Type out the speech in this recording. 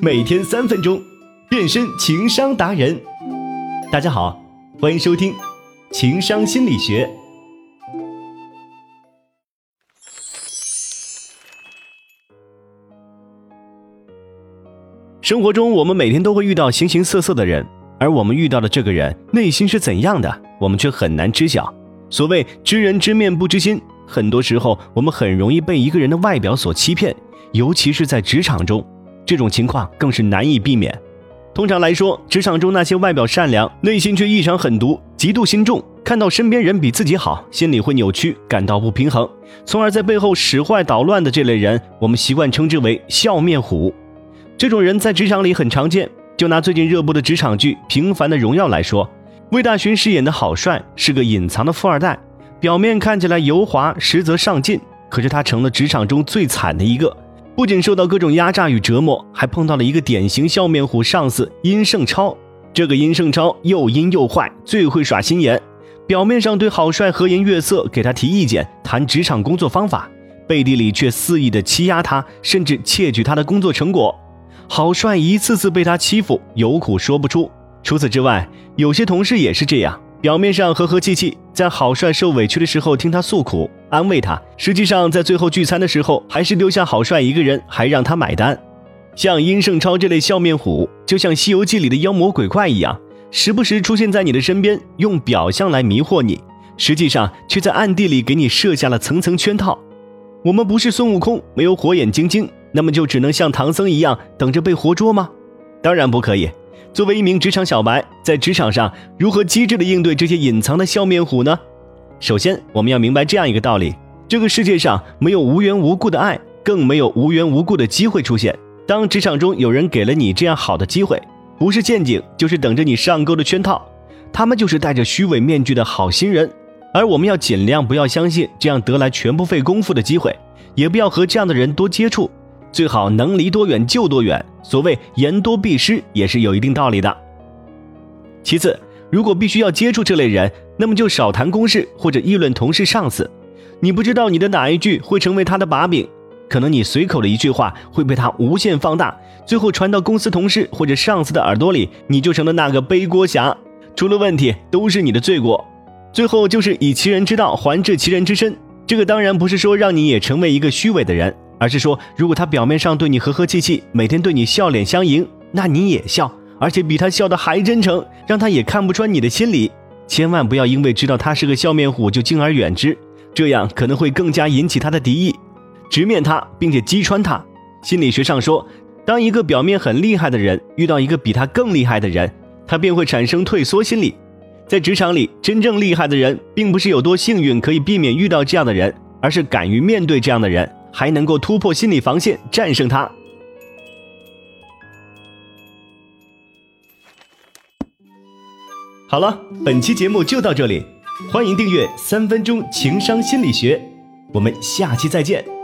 每天三分钟，变身情商达人。大家好，欢迎收听《情商心理学》。生活中，我们每天都会遇到形形色色的人，而我们遇到的这个人内心是怎样的，我们却很难知晓。所谓知人知面不知心，很多时候我们很容易被一个人的外表所欺骗，尤其是在职场中，这种情况更是难以避免。通常来说，职场中那些外表善良、内心却异常狠毒、嫉妒心重，看到身边人比自己好，心里会扭曲，感到不平衡，从而在背后使坏捣乱的这类人，我们习惯称之为笑面虎。这种人在职场里很常见。就拿最近热播的职场剧《平凡的荣耀》来说。魏大勋饰演的郝帅是个隐藏的富二代，表面看起来油滑，实则上进。可是他成了职场中最惨的一个，不仅受到各种压榨与折磨，还碰到了一个典型笑面虎上司殷胜超。这个殷胜超又阴又坏，最会耍心眼。表面上对郝帅和颜悦色，给他提意见，谈职场工作方法，背地里却肆意的欺压他，甚至窃取他的工作成果。郝帅一次次被他欺负，有苦说不出。除此之外，有些同事也是这样，表面上和和气气，在郝帅受委屈的时候听他诉苦，安慰他；实际上在最后聚餐的时候，还是丢下郝帅一个人，还让他买单。像殷胜超这类笑面虎，就像《西游记》里的妖魔鬼怪一样，时不时出现在你的身边，用表象来迷惑你，实际上却在暗地里给你设下了层层圈套。我们不是孙悟空，没有火眼金睛，那么就只能像唐僧一样等着被活捉吗？当然不可以。作为一名职场小白，在职场上如何机智的应对这些隐藏的笑面虎呢？首先，我们要明白这样一个道理：这个世界上没有无缘无故的爱，更没有无缘无故的机会出现。当职场中有人给了你这样好的机会，不是陷阱，就是等着你上钩的圈套。他们就是戴着虚伪面具的好心人，而我们要尽量不要相信这样得来全不费功夫的机会，也不要和这样的人多接触。最好能离多远就多远。所谓言多必失，也是有一定道理的。其次，如果必须要接触这类人，那么就少谈公事或者议论同事、上司。你不知道你的哪一句会成为他的把柄，可能你随口的一句话会被他无限放大，最后传到公司同事或者上司的耳朵里，你就成了那个背锅侠，出了问题都是你的罪过。最后就是以其人之道还治其人之身。这个当然不是说让你也成为一个虚伪的人。而是说，如果他表面上对你和和气气，每天对你笑脸相迎，那你也笑，而且比他笑的还真诚，让他也看不穿你的心理。千万不要因为知道他是个笑面虎就敬而远之，这样可能会更加引起他的敌意。直面他，并且击穿他。心理学上说，当一个表面很厉害的人遇到一个比他更厉害的人，他便会产生退缩心理。在职场里，真正厉害的人，并不是有多幸运可以避免遇到这样的人，而是敢于面对这样的人。还能够突破心理防线，战胜它。好了，本期节目就到这里，欢迎订阅《三分钟情商心理学》，我们下期再见。